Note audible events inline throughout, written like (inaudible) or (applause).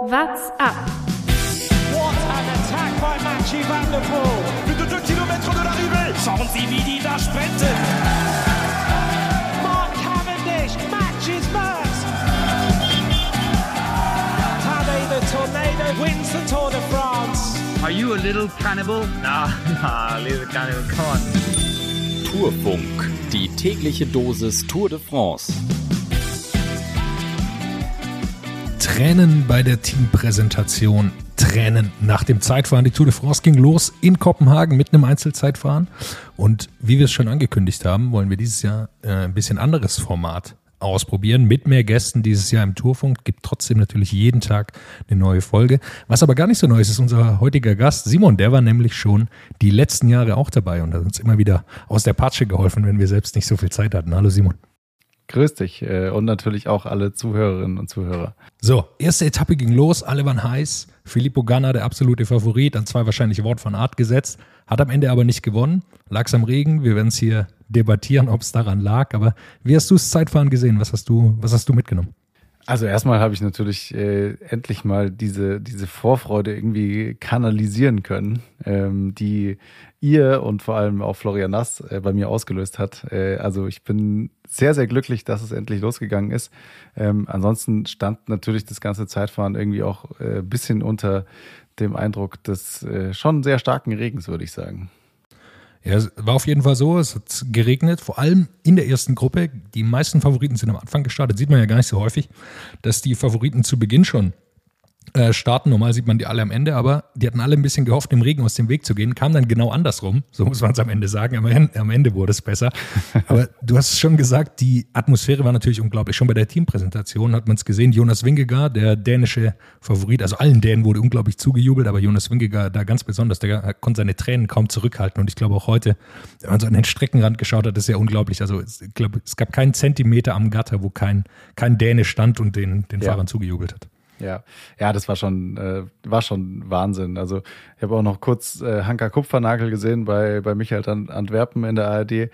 What's up? What an attack by Mathieu Van Der Poel. Plus de 2 km de l'arrivée. Schauen Sie, wie die da sprinten. Mark Cavendish matches Max. Tadej the Tornado wins the Tour de France. Are you a little cannibal? Nah, nah, little cannibal, come on. Tourfunk, die tägliche Dosis Tour de France. Tränen bei der Teampräsentation. Tränen nach dem Zeitfahren. Die Tour de France ging los in Kopenhagen mit einem Einzelzeitfahren. Und wie wir es schon angekündigt haben, wollen wir dieses Jahr äh, ein bisschen anderes Format ausprobieren mit mehr Gästen dieses Jahr im Tourfunk. Gibt trotzdem natürlich jeden Tag eine neue Folge. Was aber gar nicht so neu ist, ist unser heutiger Gast Simon. Der war nämlich schon die letzten Jahre auch dabei und hat uns immer wieder aus der Patsche geholfen, wenn wir selbst nicht so viel Zeit hatten. Hallo Simon. Grüß dich äh, und natürlich auch alle Zuhörerinnen und Zuhörer. So, erste Etappe ging los, alle waren heiß. Filippo Ganna, der absolute Favorit, an zwei wahrscheinlich Wort von Art gesetzt, hat am Ende aber nicht gewonnen. Lag's am Regen, wir werden es hier debattieren, ob es daran lag. Aber wie hast du das Zeitfahren gesehen? Was hast du, was hast du mitgenommen? Also erstmal habe ich natürlich äh, endlich mal diese, diese Vorfreude irgendwie kanalisieren können, ähm, die ihr und vor allem auch Florian Nass äh, bei mir ausgelöst hat. Äh, also ich bin sehr, sehr glücklich, dass es endlich losgegangen ist. Ähm, ansonsten stand natürlich das ganze Zeitfahren irgendwie auch ein äh, bisschen unter dem Eindruck des schon sehr starken Regens, würde ich sagen. Ja, es war auf jeden Fall so. Es hat geregnet, vor allem in der ersten Gruppe. Die meisten Favoriten sind am Anfang gestartet. Sieht man ja gar nicht so häufig, dass die Favoriten zu Beginn schon äh, starten. Normal sieht man die alle am Ende, aber die hatten alle ein bisschen gehofft, im Regen aus dem Weg zu gehen. Kam dann genau andersrum. So muss man es am Ende sagen. Aber am Ende wurde es besser. (laughs) Aber du hast es schon gesagt, die Atmosphäre war natürlich unglaublich. Schon bei der Teampräsentation hat man es gesehen. Jonas Wingegaard, der dänische Favorit, also allen Dänen wurde unglaublich zugejubelt, aber Jonas Wingegaard da ganz besonders, der konnte seine Tränen kaum zurückhalten. Und ich glaube auch heute, wenn man so an den Streckenrand geschaut hat, ist ja unglaublich. Also ich glaube, es gab keinen Zentimeter am Gatter, wo kein, kein Däne stand und den, den ja. Fahrern zugejubelt hat. Ja, ja, das war schon, äh, war schon Wahnsinn. Also ich habe auch noch kurz äh, Hanka Kupfernagel gesehen bei, bei Michael Antwerpen in der ARD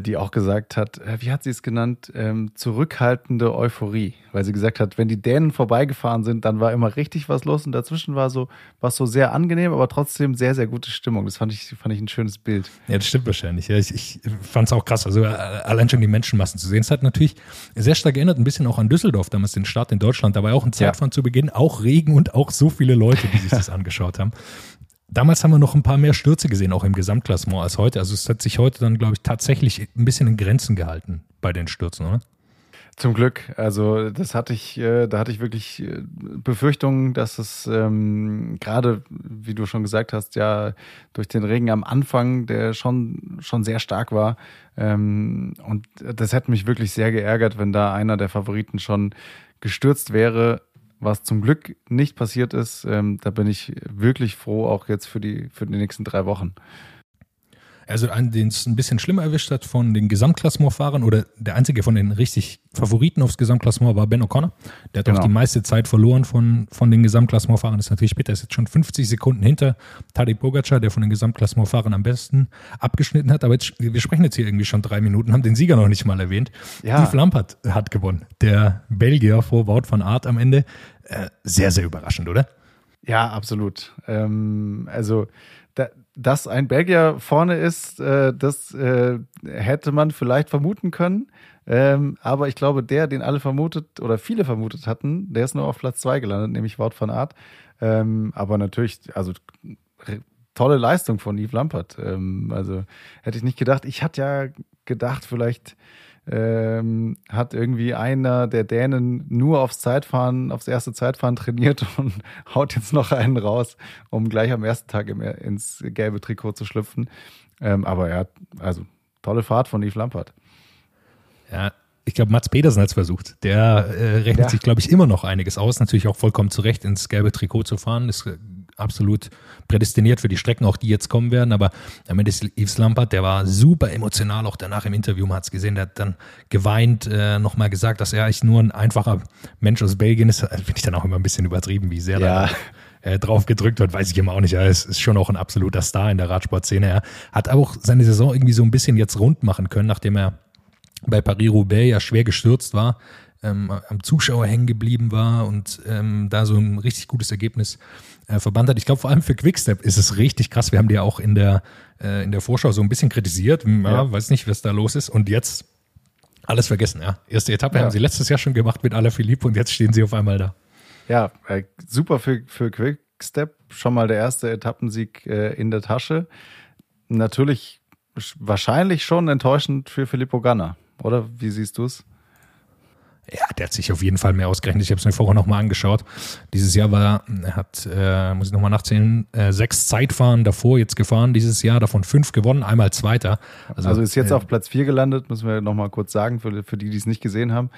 die auch gesagt hat, äh, wie hat sie es genannt, ähm, zurückhaltende Euphorie, weil sie gesagt hat, wenn die Dänen vorbeigefahren sind, dann war immer richtig was los und dazwischen war so was so sehr angenehm, aber trotzdem sehr sehr gute Stimmung. Das fand ich fand ich ein schönes Bild. Ja, das stimmt wahrscheinlich. Ja, ich, ich fand es auch krass. Also äh, allein schon die Menschenmassen zu sehen, es hat natürlich sehr stark erinnert, ein bisschen auch an Düsseldorf damals den Start in Deutschland. Da war auch ein Zeitfahren ja. zu Beginn, auch Regen und auch so viele Leute, die sich das (laughs) angeschaut haben. Damals haben wir noch ein paar mehr Stürze gesehen, auch im Gesamtklassement als heute. Also es hat sich heute dann, glaube ich, tatsächlich ein bisschen in Grenzen gehalten bei den Stürzen, oder? Zum Glück. Also das hatte ich, äh, da hatte ich wirklich äh, Befürchtungen, dass es ähm, gerade, wie du schon gesagt hast, ja durch den Regen am Anfang, der schon schon sehr stark war, ähm, und das hätte mich wirklich sehr geärgert, wenn da einer der Favoriten schon gestürzt wäre was zum Glück nicht passiert ist. Ähm, da bin ich wirklich froh, auch jetzt für die, für die nächsten drei Wochen. Also einen, den es ein bisschen schlimmer erwischt hat von den Gesamtklassementfahrern oder der einzige von den richtig Favoriten aufs Gesamtklassement war Ben O'Connor. Der hat genau. auch die meiste Zeit verloren von, von den Gesamtklassementfahrern. Das ist natürlich später, ist jetzt schon 50 Sekunden hinter Tadej Pogacar, der von den Gesamtklassementfahrern am besten abgeschnitten hat. Aber jetzt, wir sprechen jetzt hier irgendwie schon drei Minuten, haben den Sieger noch nicht mal erwähnt. Ja. Yves Lampert hat gewonnen. Der Belgier vor Wout van Aert am Ende. Äh, sehr, sehr überraschend, oder? Ja, absolut. Ähm, also dass ein Belgier vorne ist, äh, das äh, hätte man vielleicht vermuten können. Ähm, aber ich glaube, der, den alle vermutet oder viele vermutet hatten, der ist nur auf Platz zwei gelandet, nämlich Wout van Aert. Ähm, aber natürlich, also tolle Leistung von Yves Lampert. Ähm, also hätte ich nicht gedacht. Ich hatte ja gedacht, vielleicht ähm, hat irgendwie einer der Dänen nur aufs Zeitfahren, aufs erste Zeitfahren trainiert (laughs) und haut jetzt noch einen raus, um gleich am ersten Tag im, ins gelbe Trikot zu schlüpfen. Ähm, aber er hat, also tolle Fahrt von Yves Lampert. Ja, ich glaube, Mats Pedersen hat es versucht. Der äh, rechnet ja. sich, glaube ich, immer noch einiges aus. Natürlich auch vollkommen zurecht, ins gelbe Trikot zu fahren. Ist absolut prädestiniert für die Strecken, auch die jetzt kommen werden. Aber am Ende ist Yves Lampert, der war super emotional, auch danach im Interview, man hat es gesehen, der hat dann geweint, äh, nochmal gesagt, dass er eigentlich nur ein einfacher Mensch aus Belgien ist. Finde ich dann auch immer ein bisschen übertrieben, wie sehr ja. da äh, drauf gedrückt wird, weiß ich immer auch nicht. Er ist, ist schon auch ein absoluter Star in der Radsportszene. Er hat auch seine Saison irgendwie so ein bisschen jetzt rund machen können, nachdem er bei Paris-Roubaix ja schwer gestürzt war ähm, am Zuschauer hängen geblieben war und ähm, da so ein richtig gutes Ergebnis äh, verbannt hat. Ich glaube, vor allem für Quickstep ist es richtig krass. Wir haben die ja auch in der, äh, in der Vorschau so ein bisschen kritisiert. Ja, ja. Weiß nicht, was da los ist. Und jetzt alles vergessen, ja. Erste Etappe ja. haben sie letztes Jahr schon gemacht mit Philippe und jetzt stehen sie auf einmal da. Ja, äh, super für, für Quickstep. Schon mal der erste Etappensieg äh, in der Tasche. Natürlich wahrscheinlich schon enttäuschend für Filippo Ganna, oder? Wie siehst du es? Ja, der hat sich auf jeden Fall mehr ausgerechnet. Ich habe es mir vorher nochmal angeschaut. Dieses Jahr war, er hat, äh, muss ich nochmal nachzählen, äh, sechs Zeitfahren davor jetzt gefahren dieses Jahr, davon fünf gewonnen, einmal Zweiter. Also, also ist jetzt äh, auf Platz vier gelandet, müssen wir nochmal kurz sagen, für, für die, die es nicht gesehen haben.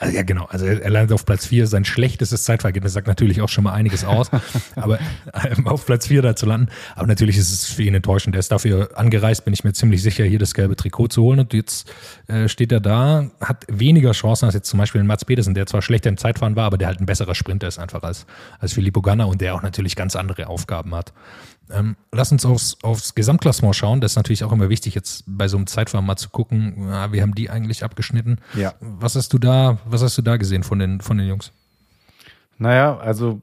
Also ja, genau. Also er landet auf Platz 4. Sein schlechtestes Zeitverhältnis sagt natürlich auch schon mal einiges aus. (laughs) aber ähm, auf Platz 4 da zu landen. Aber natürlich ist es für ihn enttäuschend. Er ist dafür angereist, bin ich mir ziemlich sicher, hier das gelbe Trikot zu holen. Und jetzt äh, steht er da, hat weniger Chancen als jetzt zum Beispiel Mats Pedersen, der zwar schlechter im Zeitfahren war, aber der halt ein besserer Sprinter ist einfach als, als Filippo Ganna und der auch natürlich ganz andere Aufgaben hat. Ähm, lass uns aufs, aufs Gesamtklassement schauen. Das ist natürlich auch immer wichtig, jetzt bei so einem Zeitfahren mal zu gucken, ja, wie haben die eigentlich abgeschnitten. Ja. Was hast du da, was hast du da gesehen von den, von den Jungs? Naja, also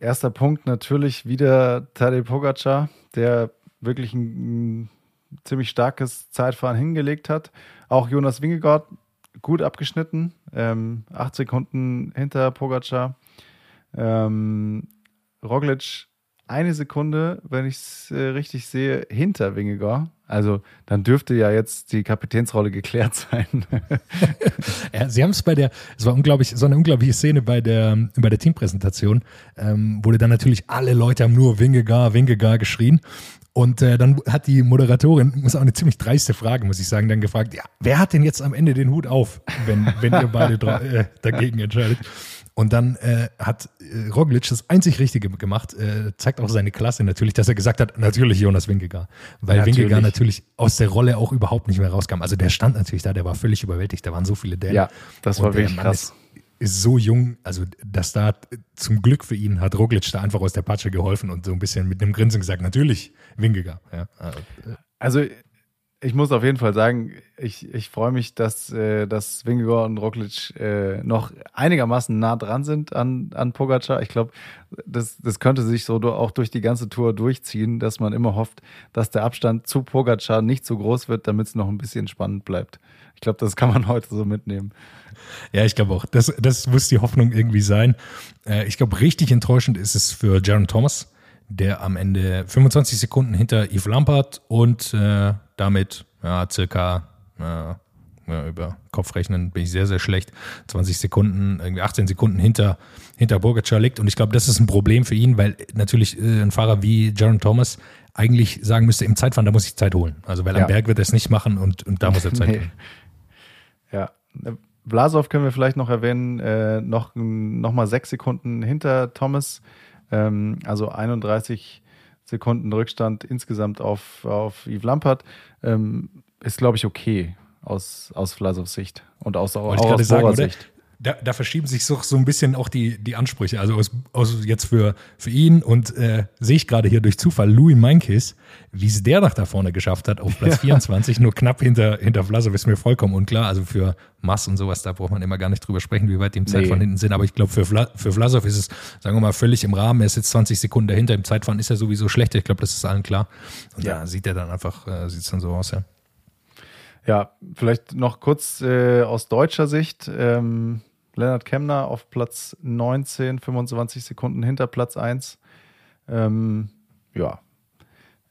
erster Punkt natürlich wieder Tadej Pogacar, der wirklich ein, ein ziemlich starkes Zeitfahren hingelegt hat. Auch Jonas Wingegaard gut abgeschnitten, ähm, acht Sekunden hinter Pogacar. Ähm, Roglic eine Sekunde, wenn ich es äh, richtig sehe, hinter Wingegar. Also dann dürfte ja jetzt die Kapitänsrolle geklärt sein. (laughs) ja, sie haben es bei der, es war unglaublich, so eine unglaubliche Szene bei der, bei der Teampräsentation, ähm, wurde dann natürlich alle Leute haben nur Wingegar, Wingegar geschrien. Und äh, dann hat die Moderatorin, muss auch eine ziemlich dreiste Frage, muss ich sagen, dann gefragt, ja, wer hat denn jetzt am Ende den Hut auf, wenn, wenn ihr beide (laughs) äh, dagegen entscheidet? Und dann äh, hat äh, Roglic das einzig Richtige gemacht, äh, zeigt auch seine Klasse natürlich, dass er gesagt hat, natürlich Jonas Wingegar. Weil natürlich. Wingegar natürlich aus der Rolle auch überhaupt nicht mehr rauskam. Also der stand natürlich da, der war völlig überwältigt, da waren so viele Dänen. Ja, das war wirklich krass. Ist, ist so jung, also dass da zum Glück für ihn hat Roglic da einfach aus der Patsche geholfen und so ein bisschen mit einem Grinsen gesagt, natürlich Wingegar. Ja, also ich muss auf jeden Fall sagen, ich, ich freue mich, dass, äh, dass Vingegaard und Roglic äh, noch einigermaßen nah dran sind an, an Pogacar. Ich glaube, das, das könnte sich so auch durch die ganze Tour durchziehen, dass man immer hofft, dass der Abstand zu Pogacar nicht so groß wird, damit es noch ein bisschen spannend bleibt. Ich glaube, das kann man (laughs) heute so mitnehmen. Ja, ich glaube auch. Das, das muss die Hoffnung irgendwie sein. Äh, ich glaube, richtig enttäuschend ist es für Jaron Thomas der am Ende 25 Sekunden hinter Yves Lampard und äh, damit ja, circa äh, ja, über Kopfrechnen bin ich sehr, sehr schlecht. 20 Sekunden, irgendwie 18 Sekunden hinter, hinter Bogacar liegt. Und ich glaube, das ist ein Problem für ihn, weil natürlich äh, ein Fahrer wie Jaron Thomas eigentlich sagen müsste, im Zeitfahren, da muss ich Zeit holen. Also weil ja. am Berg wird er es nicht machen und, und da muss er Zeit nee. holen. Ja. Vlasov können wir vielleicht noch erwähnen, äh, noch, noch mal sechs Sekunden hinter Thomas. Ähm, also 31 Sekunden Rückstand insgesamt auf, auf Yves Lampert. Ähm, ist, glaube ich, okay aus, aus Vlasovs Sicht und aus, auch, auch aus sagen, Sicht da, da verschieben sich so, so ein bisschen auch die, die Ansprüche. Also aus, aus jetzt für, für ihn und äh, sehe ich gerade hier durch Zufall Louis Meinkes, wie es der nach da vorne geschafft hat, auf (laughs) Platz 24, nur knapp hinter, hinter Vlasov, ist mir vollkommen unklar. Also für Mass und sowas, da braucht man immer gar nicht drüber sprechen, wie weit die im Zeit nee. von hinten sind. Aber ich glaube, für, Vla, für Vlasov ist es, sagen wir mal, völlig im Rahmen. Er ist jetzt 20 Sekunden dahinter. Im Zeitfahren ist er sowieso schlechter. Ich glaube, das ist allen klar. Und ja. da sieht er dann einfach, äh, sieht es dann so aus, ja. Ja, vielleicht noch kurz äh, aus deutscher Sicht. Ähm, Lennart Kemner auf Platz 19, 25 Sekunden hinter Platz 1. Ähm, ja.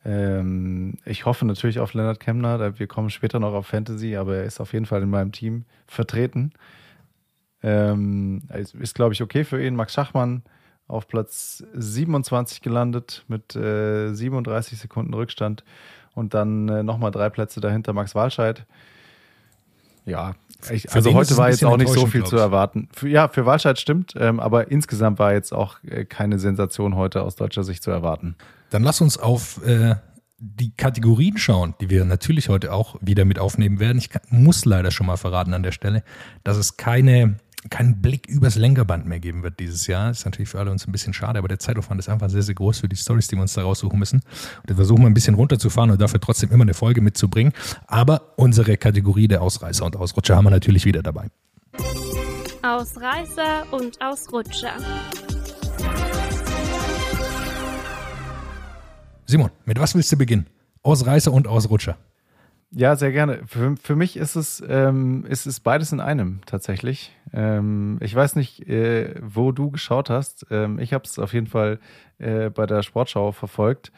Ähm, ich hoffe natürlich auf Lennart Kemner. Wir kommen später noch auf Fantasy, aber er ist auf jeden Fall in meinem Team vertreten. Ähm, ist, glaube ich, okay für ihn. Max Schachmann auf Platz 27 gelandet mit äh, 37 Sekunden Rückstand und dann äh, nochmal drei Plätze dahinter Max Walscheid. Ja, ich, also heute war jetzt auch nicht so viel zu erwarten. Für, ja, für Walscheid stimmt, ähm, aber insgesamt war jetzt auch äh, keine Sensation heute aus deutscher Sicht zu erwarten. Dann lass uns auf äh, die Kategorien schauen, die wir natürlich heute auch wieder mit aufnehmen werden. Ich kann, muss leider schon mal verraten an der Stelle, dass es keine keinen Blick übers Lenkerband mehr geben wird dieses Jahr. Ist natürlich für alle uns ein bisschen schade, aber der Zeitaufwand ist einfach sehr, sehr groß für die Stories, die wir uns da raussuchen müssen. Und wir versuchen mal ein bisschen runterzufahren und dafür trotzdem immer eine Folge mitzubringen. Aber unsere Kategorie der Ausreißer und Ausrutscher haben wir natürlich wieder dabei. Ausreißer und Ausrutscher. Simon, mit was willst du beginnen? Ausreißer und Ausrutscher. Ja, sehr gerne. Für, für mich ist es, ähm, ist es beides in einem tatsächlich. Ähm, ich weiß nicht, äh, wo du geschaut hast. Ähm, ich habe es auf jeden Fall äh, bei der Sportschau verfolgt.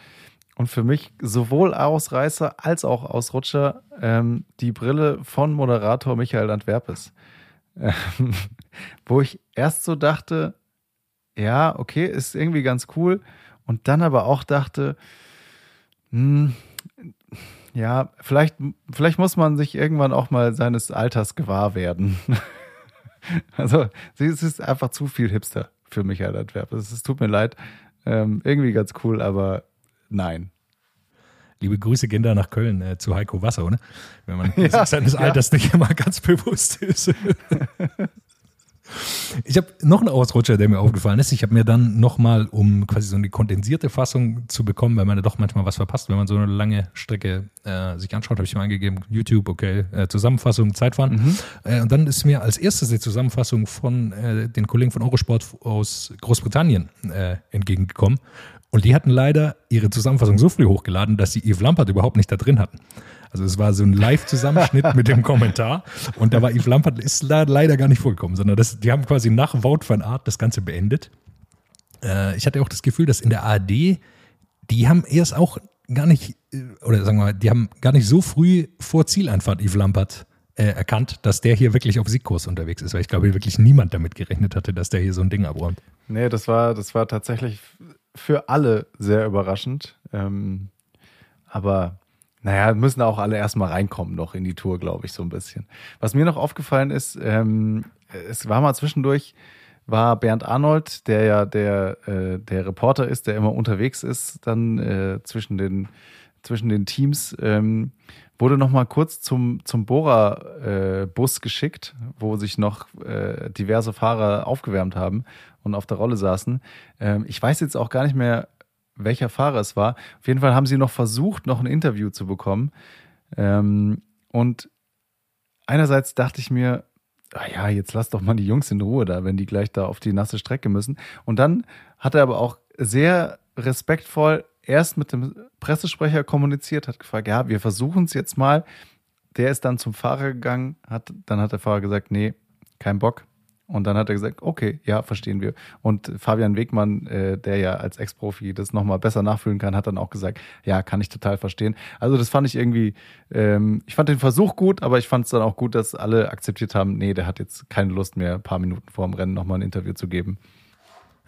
Und für mich sowohl Ausreißer als auch Ausrutscher ähm, die Brille von Moderator Michael Antwerpes. Ähm, (laughs) wo ich erst so dachte, ja, okay, ist irgendwie ganz cool. Und dann aber auch dachte, hm, ja, vielleicht, vielleicht muss man sich irgendwann auch mal seines Alters gewahr werden. (laughs) also, es ist einfach zu viel Hipster für Michael Antwerp. Es tut mir leid. Ähm, irgendwie ganz cool, aber nein. Liebe Grüße gehen da nach Köln äh, zu Heiko Wasser, oder? Wenn man (laughs) ja, seines Alters ja. nicht immer ganz bewusst ist. (laughs) Ich habe noch einen Ausrutscher, der mir aufgefallen ist. Ich habe mir dann nochmal, um quasi so eine kondensierte Fassung zu bekommen, weil man ja doch manchmal was verpasst, wenn man so eine lange Strecke äh, sich anschaut, habe ich mal eingegeben, YouTube, okay, äh, Zusammenfassung, Zeitfahren. Mhm. Äh, und dann ist mir als erstes die Zusammenfassung von äh, den Kollegen von Eurosport aus Großbritannien äh, entgegengekommen. Und die hatten leider ihre Zusammenfassung so früh hochgeladen, dass sie Yves Lampert überhaupt nicht da drin hatten. Also es war so ein Live-Zusammenschnitt mit dem Kommentar und da war Yves Lampert ist leider gar nicht vorgekommen, sondern das, die haben quasi nach Wout van Art das Ganze beendet. Äh, ich hatte auch das Gefühl, dass in der ARD, die haben erst auch gar nicht, äh, oder sagen wir mal, die haben gar nicht so früh vor Zieleinfahrt Yves Lampert äh, erkannt, dass der hier wirklich auf Siegkurs unterwegs ist, weil ich glaube, wirklich niemand damit gerechnet hatte, dass der hier so ein Ding abräumt. Nee, das war, das war tatsächlich für alle sehr überraschend. Ähm, aber naja, müssen auch alle erstmal reinkommen noch in die Tour, glaube ich, so ein bisschen. Was mir noch aufgefallen ist, ähm, es war mal zwischendurch, war Bernd Arnold, der ja der, äh, der Reporter ist, der immer unterwegs ist, dann äh, zwischen, den, zwischen den Teams, ähm, wurde noch mal kurz zum, zum Bora-Bus äh, geschickt, wo sich noch äh, diverse Fahrer aufgewärmt haben und auf der Rolle saßen. Ähm, ich weiß jetzt auch gar nicht mehr, welcher Fahrer es war. Auf jeden Fall haben sie noch versucht, noch ein Interview zu bekommen. Ähm, und einerseits dachte ich mir, ah ja, jetzt lass doch mal die Jungs in Ruhe da, wenn die gleich da auf die nasse Strecke müssen. Und dann hat er aber auch sehr respektvoll erst mit dem Pressesprecher kommuniziert, hat gefragt, ja, wir versuchen es jetzt mal. Der ist dann zum Fahrer gegangen, hat, dann hat der Fahrer gesagt, nee, kein Bock, und dann hat er gesagt, okay, ja, verstehen wir. Und Fabian Wegmann, äh, der ja als Ex-Profi das nochmal besser nachfühlen kann, hat dann auch gesagt, ja, kann ich total verstehen. Also das fand ich irgendwie, ähm, ich fand den Versuch gut, aber ich fand es dann auch gut, dass alle akzeptiert haben, nee, der hat jetzt keine Lust mehr, ein paar Minuten vor dem Rennen nochmal ein Interview zu geben.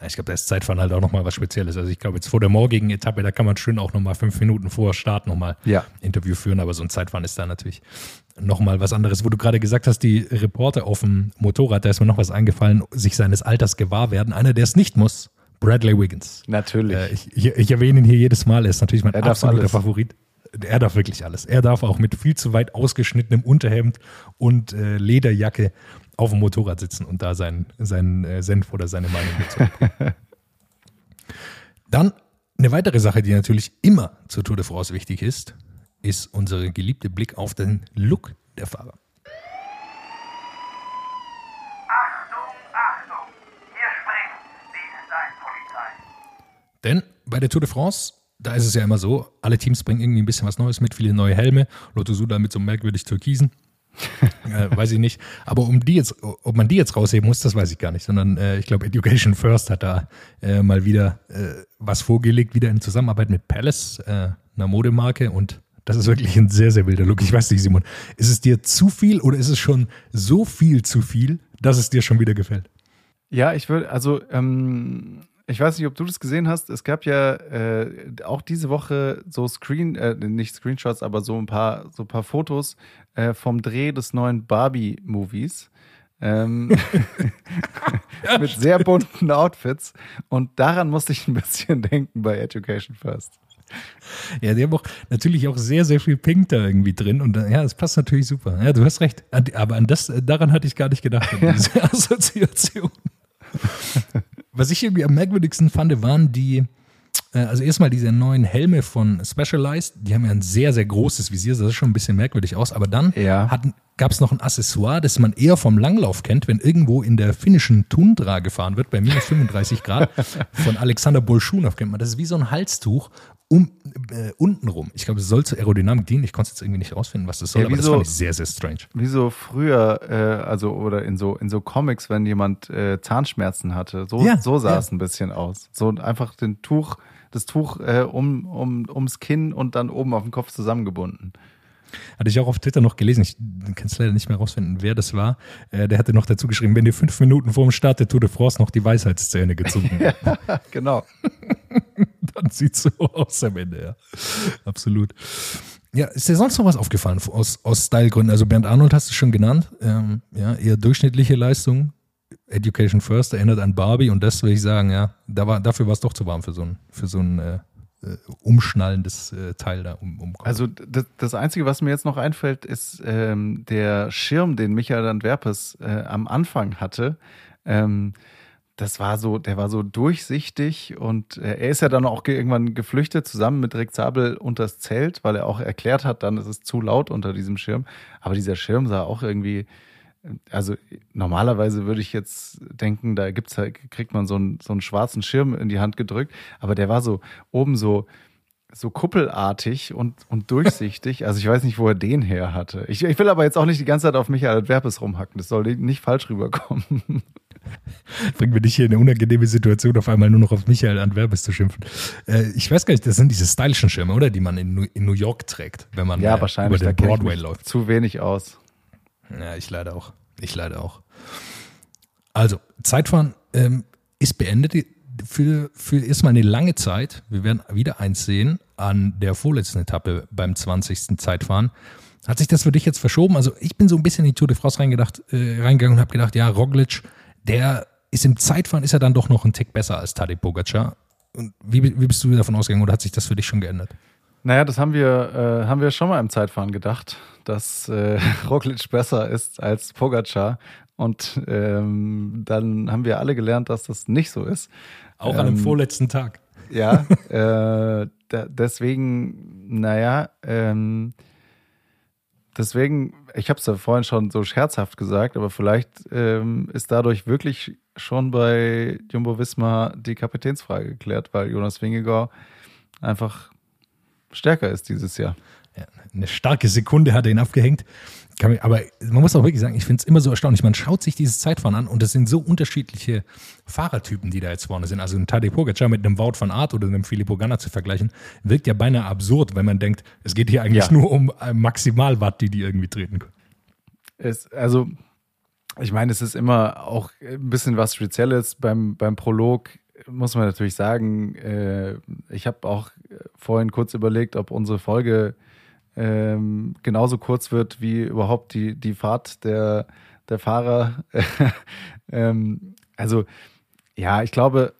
Ich glaube, da ist Zeitfahren halt auch nochmal was Spezielles. Also ich glaube, jetzt vor der morgigen Etappe, da kann man schön auch nochmal fünf Minuten vor Start nochmal ja. Interview führen, aber so ein Zeitfahren ist da natürlich nochmal was anderes. Wo du gerade gesagt hast, die Reporter auf dem Motorrad, da ist mir noch was eingefallen, sich seines Alters gewahr werden. Einer, der es nicht muss, Bradley Wiggins. Natürlich. Äh, ich, ich, ich, erwähne ihn hier jedes Mal, er ist natürlich mein er absoluter Favorit. Er darf wirklich alles. Er darf auch mit viel zu weit ausgeschnittenem Unterhemd und äh, Lederjacke auf dem Motorrad sitzen und da seinen, seinen äh, Senf oder seine Meinung dazu. (laughs) Dann eine weitere Sache, die natürlich immer zur Tour de France wichtig ist, ist unser geliebter Blick auf den Look der Fahrer. Achtung, Achtung, hier spricht die Denn bei der Tour de France, da ist es ja immer so, alle Teams bringen irgendwie ein bisschen was Neues mit, viele neue Helme. Lotto Suda mit so merkwürdig türkisen (laughs) äh, weiß ich nicht. Aber um die jetzt, ob man die jetzt rausheben muss, das weiß ich gar nicht. Sondern äh, ich glaube, Education First hat da äh, mal wieder äh, was vorgelegt, wieder in Zusammenarbeit mit Palace, äh, einer Modemarke. Und das ist wirklich ein sehr, sehr wilder Look. Ich weiß nicht, Simon, ist es dir zu viel oder ist es schon so viel zu viel, dass es dir schon wieder gefällt? Ja, ich würde, also ähm, ich weiß nicht, ob du das gesehen hast. Es gab ja äh, auch diese Woche so Screen, äh, nicht Screenshots, aber so ein paar, so ein paar Fotos äh, vom Dreh des neuen Barbie-Movies. Ähm, ja, (laughs) mit sehr bunten Outfits. Und daran musste ich ein bisschen (laughs) denken bei Education First. Ja, die haben auch natürlich auch sehr, sehr viel Pink da irgendwie drin und äh, ja, das passt natürlich super. Ja, du hast recht. Aber an das, äh, daran hatte ich gar nicht gedacht, an diese (laughs) Assoziation. Was ich irgendwie am merkwürdigsten fand, waren die, äh, also erstmal diese neuen Helme von Specialized, die haben ja ein sehr, sehr großes Visier, das sah schon ein bisschen merkwürdig aus, aber dann Ja. gab es noch ein Accessoire, das man eher vom Langlauf kennt, wenn irgendwo in der finnischen Tundra gefahren wird, bei minus 35 Grad, (laughs) von Alexander Bolschunow kennt man. Das ist wie so ein Halstuch um, äh, unten rum. Ich glaube, es soll zur Aerodynamik dienen. Ich konnte es jetzt irgendwie nicht rausfinden, was das soll, Ja, aber wie das so- fand ich sehr, sehr strange. Wie so früher, äh, also oder in so in so Comics, wenn jemand äh, Zahnschmerzen hatte. So, Ja, so sah ja. es ein bisschen aus. So einfach den Tuch, das Tuch äh, um, um, ums Kinn und dann oben auf dem Kopf zusammengebunden. Hatte ich auch auf Twitter noch gelesen. Ich kann es leider nicht mehr rausfinden, wer das war. Äh, der hatte noch dazu geschrieben, wenn dir fünf Minuten vor dem Start der Tour de France noch die Weisheitszähne gezogen (laughs) werden, genau. (laughs) dann sieht so aus am Ende, ja. Absolut. Ja, ist dir sonst noch was aufgefallen aus, aus Stylegründen? Also Bernd Arnold hast du schon genannt. Ähm, ja, eher durchschnittliche Leistung. Education First erinnert an Barbie und das würde ich sagen, ja, da war, dafür war es doch zu warm für so ein, für so ein äh, äh, umschnallendes äh, Teil da um, um Also das, das Einzige, was mir jetzt noch einfällt, ist ähm, der Schirm, den Michael Antwerpes äh, am Anfang hatte. Ähm, das war so, der war so durchsichtig und äh, er ist ja dann auch ge irgendwann geflüchtet zusammen mit Rick Zabel unters Zelt, weil er auch erklärt hat, dann ist es zu laut unter diesem Schirm. Aber dieser Schirm sah auch irgendwie, also normalerweise würde ich jetzt denken, da gibt's halt, kriegt man so einen, so einen schwarzen Schirm in die Hand gedrückt, aber der war so oben so so kuppelartig und, und (laughs) durchsichtig. Also ich weiß nicht, wo er den her hatte. Ich, ich will aber jetzt auch nicht die ganze Zeit auf Michael Adverbes rumhacken. Das soll nicht falsch rüberkommen. (laughs) Bringen wir dich hier in eine unangenehme Situation, auf einmal nur noch auf Michael Antwerpes zu schimpfen. Äh, ich weiß gar nicht, das sind diese stylischen Schirme, oder? Die man in, New- in New York trägt, wenn man Ja, äh, wahrscheinlich. über den Broadway läuft. Zu wenig aus. Ja, ich leider auch. Ich leider auch. Also, Zeitfahren ähm, ist beendet für, für erstmal eine lange Zeit. Wir werden wieder eins sehen an der vorletzten Etappe beim 20. Zeitfahren. Hat sich das für dich jetzt verschoben? Also ich bin so ein bisschen in die Tour de France reingedacht, äh, reingegangen und habe gedacht, ja, Roglic, der ist im Zeitfahren, ist er dann doch noch ein Tick besser als Tadej Pogacar. Und wie, wie bist du davon ausgegangen oder hat sich das für dich schon geändert? Naja, das haben wir, äh, haben wir schon mal im Zeitfahren gedacht, dass äh, (laughs) Roglic besser ist als Pogacar. Und ähm, dann haben wir alle gelernt, dass das nicht so ist. Auch an dem Ähm, vorletzten Tag. Ja, äh, (laughs) deswegen, naja, ähm, deswegen, ich habe es ja vorhin schon so scherzhaft gesagt, aber vielleicht ähm, ist dadurch wirklich schon bei Jumbo Visma die Kapitänsfrage geklärt, weil Jonas Wingegaard einfach stärker ist dieses Jahr. Ja, eine starke Sekunde hat er ihn abgehängt. Kann man- Aber man muss auch wirklich sagen, ich finde es immer so erstaunlich. Man schaut sich dieses Zeitfahren an und es sind so unterschiedliche Fahrertypen, die da jetzt vorne sind. Also ein Tadej Pogacar mit einem Wout van Aert oder einem Filippo Ganna zu vergleichen, wirkt ja beinahe absurd, wenn man denkt, es geht hier eigentlich Ja. nur um äh, Maximalwatt, die die irgendwie treten können. Es, also, ich meine, es ist immer auch ein bisschen was Spezielles beim, beim Prolog, muss man natürlich sagen. Äh, ich habe auch vorhin kurz überlegt, ob unsere Folge ähm, genauso kurz wird wie überhaupt die, die Fahrt der, der Fahrer. (laughs) ähm, also, ja, ich glaube,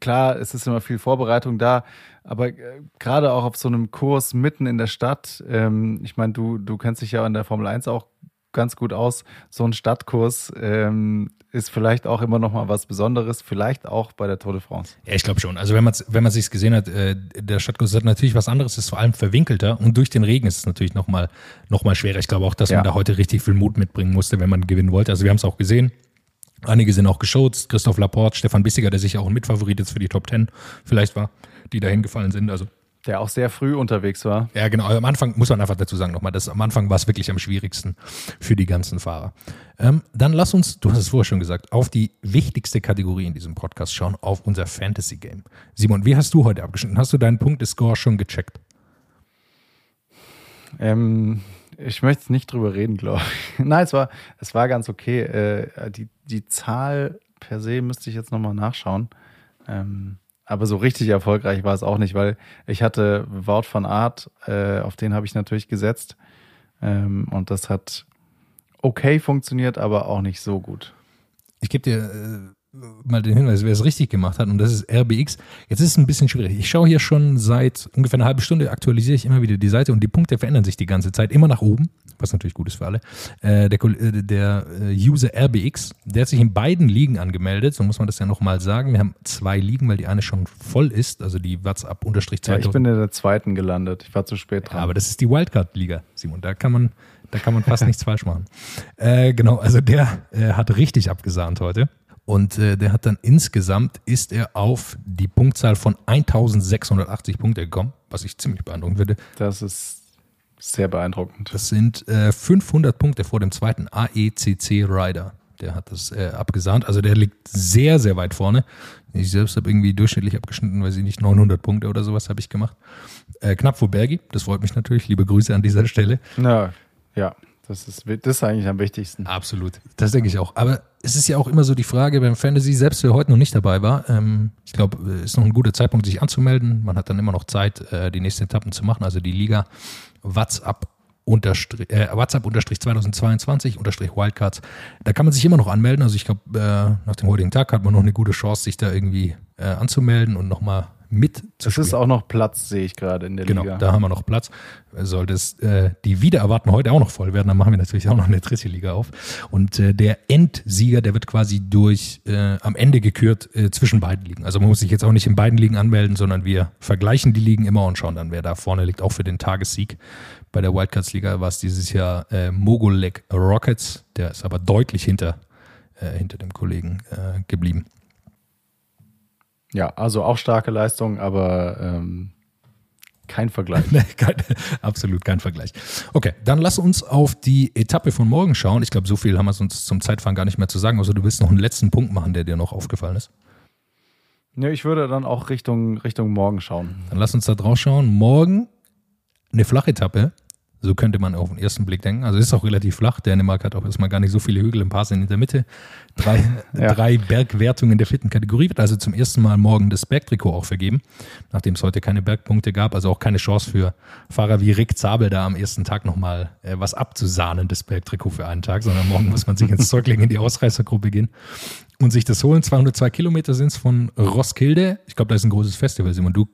klar, es ist immer viel Vorbereitung da, aber äh, gerade auch auf so einem Kurs mitten in der Stadt, ähm, ich meine, du, du kennst dich ja in der Formel 1 auch ganz gut aus, so ein Stadtkurs ähm, ist vielleicht auch immer noch mal was Besonderes, vielleicht auch bei der Tour de France. Ja, ich glaube schon. Also wenn man wenn man sich gesehen hat, äh, der Stadtkurs hat natürlich was anderes, ist vor allem verwinkelter und durch den Regen ist es natürlich noch mal noch mal schwerer. Ich glaube auch, dass Ja. man da heute richtig viel Mut mitbringen musste, wenn man gewinnen wollte. Also wir haben es auch gesehen. Einige sind auch geschotzt. Christoph Laporte, Stefan Bissiger, der sicher auch ein Mitfavorit jetzt für die Top Ten vielleicht war, die dahin gefallen sind. Also Der auch sehr früh unterwegs war. ja, genau. Am Anfang muss man einfach dazu sagen nochmal, dass am Anfang war es wirklich am schwierigsten für die ganzen Fahrer. Ähm, dann lass uns, du hast es vorher schon gesagt, auf die wichtigste Kategorie in diesem Podcast schauen, auf unser Fantasy Game. Simon, wie hast du heute abgeschnitten? Hast du deinen Punktescore schon gecheckt? Ähm, ich möchte nicht drüber reden, glaube ich. (laughs) Nein, es war, es war ganz okay. Äh, die, die Zahl per se müsste ich jetzt nochmal nachschauen. Ähm, aber so richtig erfolgreich war es auch nicht, weil ich hatte Wout von Art, äh, auf den habe ich natürlich gesetzt. Ähm, und das hat okay funktioniert, aber auch nicht so gut. Ich gebe dir äh, mal den Hinweis, wer es richtig gemacht hat, und das ist RBX. Jetzt ist es ein bisschen schwierig. Ich schaue hier schon seit ungefähr einer halben Stunde, aktualisiere ich immer wieder die Seite und die Punkte verändern sich die ganze Zeit, immer nach oben, was natürlich gut ist für alle. Äh, der, äh, der äh, User RBX, der hat sich in beiden Ligen angemeldet, so muss man das ja nochmal sagen. Wir haben zwei Ligen, weil die eine schon voll ist, also die WhatsApp-2000. Ja, ich bin in der zweiten gelandet. Ich war zu spät Ja, dran. aber das ist die Wildcard-Liga, Simon. Da kann man, da kann man fast nichts (laughs) falsch machen. Äh, genau, also der äh, hat richtig abgesahnt heute. Und äh, der hat dann insgesamt ist er auf die Punktzahl von 1680 Punkte gekommen, was ich ziemlich beeindruckend finde. das ist sehr beeindruckend. Das sind äh, 500 Punkte vor dem zweiten AECC Rider. Der hat das äh, abgesahnt. Also der liegt sehr, sehr weit vorne. Ich selbst habe irgendwie durchschnittlich abgeschnitten, weiß ich nicht, 900 Punkte oder sowas habe ich gemacht. Äh, knapp vor Bergi. Das freut mich natürlich. Liebe Grüße an dieser Stelle. Na, ja, das ist, das ist eigentlich am wichtigsten. Absolut. Das denke ich auch. Aber es ist ja auch immer so die Frage beim Fantasy, selbst wer heute noch nicht dabei war, ähm, ich glaube, es ist noch ein guter Zeitpunkt, sich anzumelden. Man hat dann immer noch Zeit, äh, die nächsten Etappen zu machen. Also die Liga WhatsApp unterstrich, äh, unterstrich 2022 unterstrich Wildcards. Da kann man sich immer noch anmelden. Also ich glaube, äh, nach dem heutigen Tag hat man noch eine gute Chance, sich da irgendwie äh, anzumelden und nochmal mit zu Es ist auch noch Platz, sehe ich gerade in der Genau, Liga. da haben wir noch Platz. Sollte es äh, die wieder erwarten heute auch noch voll werden, dann machen wir natürlich auch noch eine dritte Liga auf. Und äh, der Endsieger, der wird quasi durch äh, am Ende gekürt äh, zwischen beiden Ligen. Also man muss sich jetzt auch nicht in beiden Ligen anmelden, sondern wir vergleichen die Ligen immer und schauen dann, wer da vorne liegt, auch für den Tagessieg. Bei der Wildcards-Liga war es dieses Jahr äh, Mogolek Rockets, der ist aber deutlich hinter, äh, hinter dem Kollegen äh, geblieben. Ja, also auch starke Leistung, aber ähm, kein Vergleich. (laughs) Kein, absolut kein Vergleich. Okay, dann lass uns auf die Etappe von morgen schauen. Ich glaube, so viel haben wir uns zum Zeitfahren gar nicht mehr zu sagen. Also du willst noch einen letzten Punkt machen, der dir noch aufgefallen ist. Ja, ich würde dann auch Richtung, Richtung morgen schauen. Dann lass uns da drauf schauen. Morgen eine flache Etappe. So könnte man auf den ersten Blick denken. Also es ist auch relativ flach. Dänemark hat auch erstmal gar nicht so viele Hügel. Ein paar sind in der Mitte. Drei, (laughs) Ja. drei Bergwertungen in der vierten Kategorie. Wird also zum ersten Mal morgen das Bergtrikot auch vergeben. Nachdem es heute keine Bergpunkte gab. Also auch keine Chance für Fahrer wie Rick Zabel da am ersten Tag nochmal äh, was abzusahnen, das Bergtrikot für einen Tag. Sondern morgen muss man sich ins Zeug legen, in die Ausreißergruppe gehen und sich das holen. 202 Kilometer sind es von Roskilde. Ich glaube, da ist ein großes Festival, Simon. Du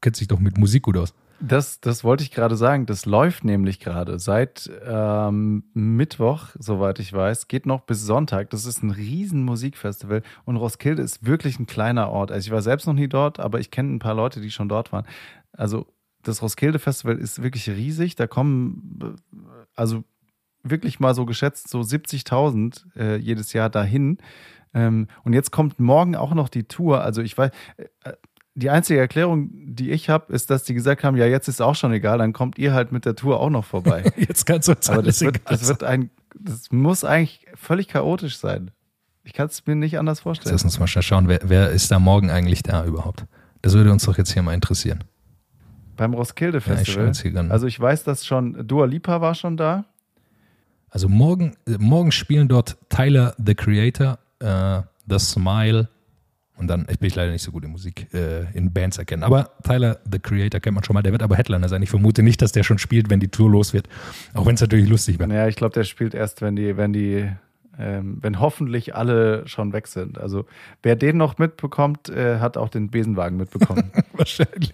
kennst dich doch mit Musik gut aus. Das, das wollte ich gerade sagen. Das läuft nämlich gerade seit ähm, Mittwoch, soweit ich weiß, geht noch bis Sonntag. Das ist ein riesen Musikfestival und Roskilde ist wirklich ein kleiner Ort. Also ich war selbst noch nie dort, aber ich kenne ein paar Leute, die schon dort waren. Also das Roskilde Festival ist wirklich riesig. Da kommen äh, also wirklich mal so geschätzt so 70.000 äh, jedes Jahr dahin. Ähm, und jetzt kommt morgen auch noch die Tour. Also ich weiß, äh, die einzige Erklärung, die ich habe, ist, dass die gesagt haben, ja, jetzt ist auch schon egal, dann kommt ihr halt mit der Tour auch noch vorbei. (laughs) Jetzt kannst du uns Aber alles das wird, egal das wird ein, das muss eigentlich völlig chaotisch sein. Ich kann es mir nicht anders vorstellen. Lass uns mal schnell schauen, wer, wer ist da morgen eigentlich da überhaupt? Das würde uns doch jetzt hier mal interessieren. Beim Roskilde Ja, ich Festival. hier gerade. also ich weiß, dass schon Dua Lipa war schon da. Also morgen, äh, morgen spielen dort Tyler, The Creator, äh, The Smile und dann, ich bin leider nicht so gut in Musik, äh, in Bands erkennen. Aber Tyler, The Creator kennt man schon mal, der wird aber Headliner sein. Ich vermute nicht, dass der schon spielt, wenn die Tour los wird. Auch wenn es natürlich lustig wäre. Naja, ich glaube, der spielt erst, wenn die, wenn die, ähm, wenn hoffentlich alle schon weg sind. Also wer den noch mitbekommt, äh, hat auch den Besenwagen mitbekommen. (laughs) wahrscheinlich,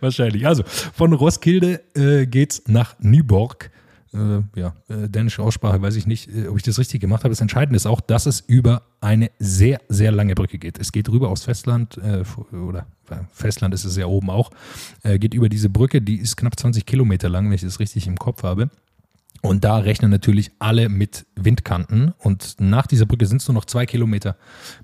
wahrscheinlich. Also von Roskilde äh, geht's nach Nyborg. Äh, ja, äh, dänische Aussprache weiß ich nicht, äh, ob ich das richtig gemacht habe. Das Entscheidende ist auch, dass es über eine sehr, sehr lange Brücke geht. Es geht rüber aufs Festland, äh, oder Festland ist es ja oben auch, geht über diese Brücke, die ist knapp 20 Kilometer lang, wenn ich das richtig im Kopf habe. Und da rechnen natürlich alle mit Windkanten. Und nach dieser Brücke sind es nur noch zwei Kilometer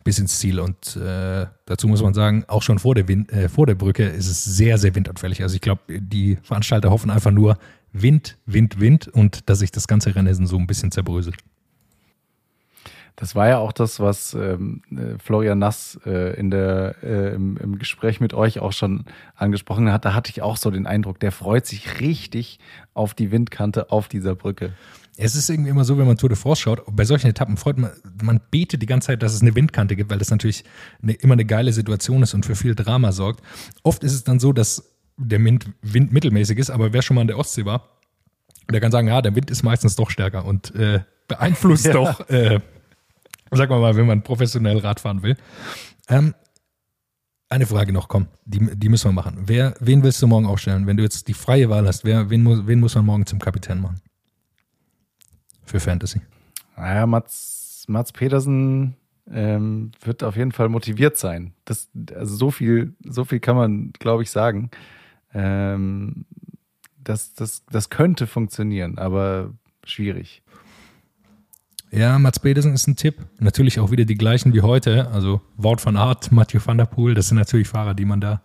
bis ins Ziel. Und äh, dazu muss man sagen, auch schon vor der, Wind, äh, vor der Brücke ist es sehr, sehr windanfällig. Also ich glaube, die Veranstalter hoffen einfach nur Wind, Wind, Wind und dass sich das ganze Rennen so ein bisschen zerbröselt. Das war ja auch das, was ähm, äh, Florian Nass äh, in der, äh, im, im Gespräch mit euch auch schon angesprochen hat. Da hatte ich auch so den Eindruck, der freut sich richtig auf die Windkante auf dieser Brücke. Es ist irgendwie immer so, wenn man Tour de France schaut, bei solchen Etappen freut man, man betet die ganze Zeit, dass es eine Windkante gibt, weil das natürlich eine, immer eine geile Situation ist und für viel Drama sorgt. Oft ist es dann so, dass der Wind, Wind mittelmäßig ist, aber wer schon mal an der Ostsee war, der kann sagen, ja, der Wind ist meistens doch stärker und äh, beeinflusst (laughs) Ja. doch äh, Sagen wir mal, wenn man professionell Radfahren will. Ähm, eine Frage noch, komm, die, die müssen wir machen. Wer, wen willst du morgen aufstellen? Wenn du jetzt die freie Wahl hast, wer, wen, muss, wen muss man morgen zum Kapitän machen? Für Fantasy. Naja, Mats, Mats Petersen ähm, wird auf jeden Fall motiviert sein. Das, also so viel, so viel kann man, glaube ich, sagen. Ähm, das, das, das könnte funktionieren, aber schwierig. Ja, Mats Pedersen ist ein Tipp. Natürlich auch wieder die gleichen wie heute. Also Wort von Art, Mathieu van der Poel, das sind natürlich Fahrer, die man da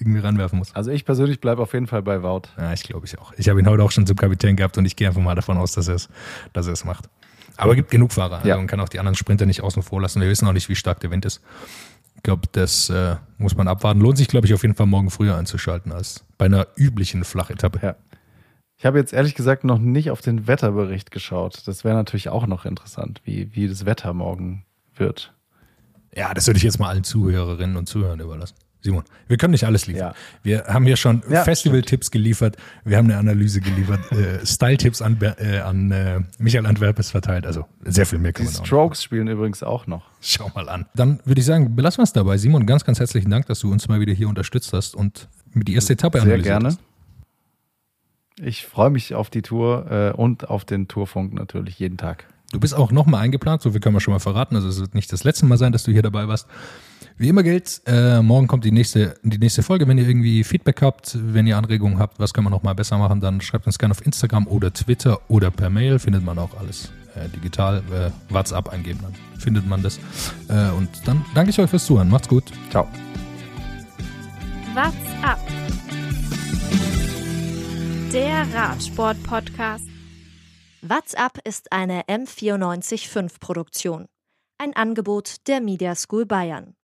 irgendwie ranwerfen muss. Also ich persönlich bleibe auf jeden Fall bei Wout. Ja, ich glaube ich auch. Ich habe ihn heute auch schon zum Kapitän gehabt und ich gehe einfach mal davon aus, dass er es, dass er es macht. Aber es gibt genug Fahrer. Also Ja. man kann auch die anderen Sprinter nicht außen vor lassen. Wir wissen auch nicht, wie stark der Wind ist. Ich glaube, das äh, muss man abwarten. Lohnt sich, glaube ich, auf jeden Fall morgen früher einzuschalten als bei einer üblichen Flachetappe. Ja. Ich habe jetzt ehrlich gesagt noch nicht auf den Wetterbericht geschaut. Das wäre natürlich auch noch interessant, wie, wie das Wetter morgen wird. Ja, das würde ich jetzt mal allen Zuhörerinnen und Zuhörern überlassen. Simon, wir können nicht alles liefern. Ja. Wir haben hier schon Ja, Festival-Tipps geliefert, wir haben eine Analyse geliefert, äh, Style-Tipps an, äh, an äh, Michael Antwerpes verteilt. Also sehr viel mehr kann Die man auch. Strokes spielen übrigens auch noch. Schau mal an. Dann würde ich sagen, belassen wir es dabei. Simon, ganz, ganz herzlichen Dank, dass du uns mal wieder hier unterstützt hast und die erste Etappe Sehr analysiert gerne. hast. Ich freue mich auf die Tour äh, und auf den Tourfunk natürlich jeden Tag. Du bist auch nochmal eingeplant, so viel können wir schon mal verraten. Also es wird nicht das letzte Mal sein, dass du hier dabei warst. Wie immer gilt, äh, morgen kommt die nächste, die nächste Folge. Wenn ihr irgendwie Feedback habt, wenn ihr Anregungen habt, was kann man noch mal besser machen, dann schreibt uns gerne auf Instagram oder Twitter oder per Mail. Findet man auch alles äh, digital. Äh, WhatsApp eingeben, dann findet man das. Äh, und dann danke ich euch fürs Zuhören. Macht's gut. Ciao. What's up? Der Radsport-Podcast. WhatsApp ist eine M945 Produktion. Ein Angebot der Media School Bayern.